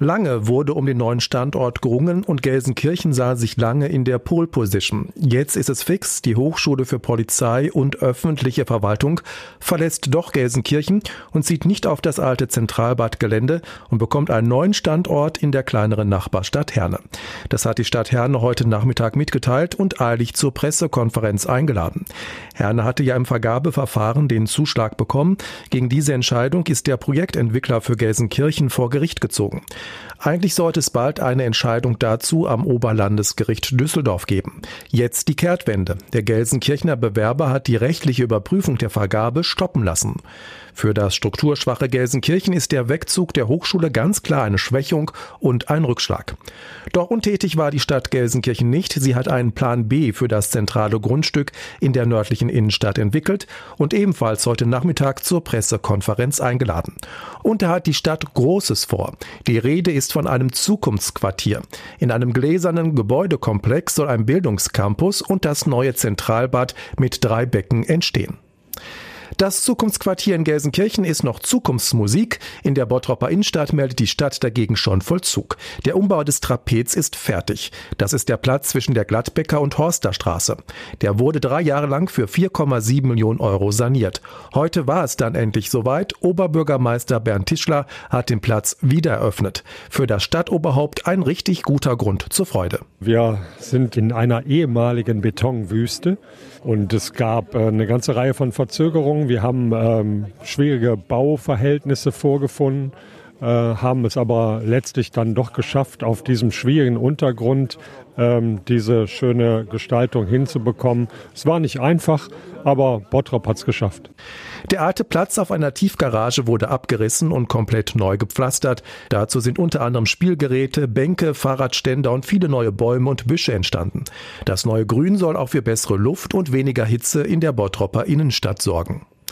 Lange wurde um den neuen Standort gerungen und Gelsenkirchen sah sich lange in der Pole Position. Jetzt ist es fix, die Hochschule für Polizei und öffentliche Verwaltung verlässt doch Gelsenkirchen und zieht nicht auf das alte Zentralbadgelände und bekommt einen neuen Standort in der kleineren Nachbarstadt Herne. Das hat die Stadt Herne heute Nachmittag mitgeteilt und eilig zur Pressekonferenz eingeladen. Herne hatte ja im Vergabeverfahren den Zuschlag bekommen. Gegen diese Entscheidung ist der Projektentwickler für Gelsenkirchen vor Gericht gezogen. Eigentlich sollte es bald eine Entscheidung dazu am Oberlandesgericht Düsseldorf geben. Jetzt die Kehrtwende. Der Gelsenkirchener Bewerber hat die rechtliche Überprüfung der Vergabe stoppen lassen. Für das strukturschwache Gelsenkirchen ist der Wegzug der Hochschule ganz klar eine Schwächung und ein Rückschlag. Doch untätig war die Stadt Gelsenkirchen nicht. Sie hat einen Plan B für das zentrale Grundstück in der nördlichen Innenstadt entwickelt und ebenfalls heute Nachmittag zur Pressekonferenz eingeladen. Und da hat die Stadt Großes vor. Die Rede ist von einem Zukunftsquartier. In einem gläsernen Gebäudekomplex soll ein Bildungscampus und das neue Zentralbad mit drei Becken entstehen. Das Zukunftsquartier in Gelsenkirchen ist noch Zukunftsmusik. In der Bottropper Innenstadt meldet die Stadt dagegen schon Vollzug. Der Umbau des Trapez ist fertig. Das ist der Platz zwischen der Gladbecker und Horsterstraße. Der wurde drei Jahre lang für 4,7 Millionen Euro saniert. Heute war es dann endlich soweit. Oberbürgermeister Bernd Tischler hat den Platz wieder eröffnet. Für das Stadtoberhaupt ein richtig guter Grund zur Freude. Wir sind in einer ehemaligen Betonwüste und es gab äh, eine ganze Reihe von Verzögerungen wir haben ähm, schwierige Bauverhältnisse vorgefunden, äh, haben es aber letztlich dann doch geschafft, auf diesem schwierigen Untergrund ähm, diese schöne Gestaltung hinzubekommen. Es war nicht einfach, aber Bottrop hat es geschafft. Der alte Platz auf einer Tiefgarage wurde abgerissen und komplett neu gepflastert. Dazu sind unter anderem Spielgeräte, Bänke, Fahrradständer und viele neue Bäume und Büsche entstanden. Das neue Grün soll auch für bessere Luft und weniger Hitze in der Bottropper Innenstadt sorgen.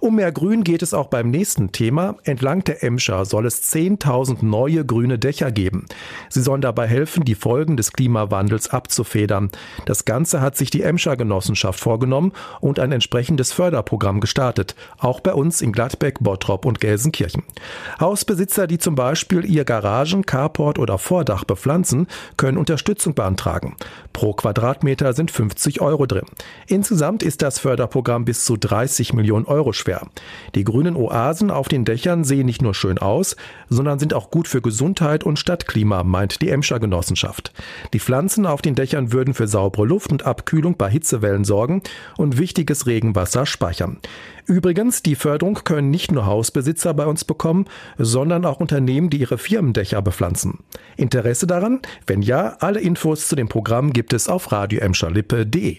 Um mehr Grün geht es auch beim nächsten Thema. Entlang der Emscher soll es 10.000 neue grüne Dächer geben. Sie sollen dabei helfen, die Folgen des Klimawandels abzufedern. Das Ganze hat sich die Emscher Genossenschaft vorgenommen und ein entsprechendes Förderprogramm gestartet. Auch bei uns in Gladbeck, Bottrop und Gelsenkirchen. Hausbesitzer, die zum Beispiel ihr Garagen, Carport oder Vordach bepflanzen, können Unterstützung beantragen. Pro Quadratmeter sind 50 Euro drin. Insgesamt ist das Förderprogramm bis zu 30 Millionen Euro schwer schwer. Die grünen Oasen auf den Dächern sehen nicht nur schön aus, sondern sind auch gut für Gesundheit und Stadtklima, meint die Emscher Genossenschaft. Die Pflanzen auf den Dächern würden für saubere Luft und Abkühlung bei Hitzewellen sorgen und wichtiges Regenwasser speichern. Übrigens, die Förderung können nicht nur Hausbesitzer bei uns bekommen, sondern auch Unternehmen, die ihre Firmendächer bepflanzen. Interesse daran? Wenn ja, alle Infos zu dem Programm gibt es auf radioemscherlippe.de.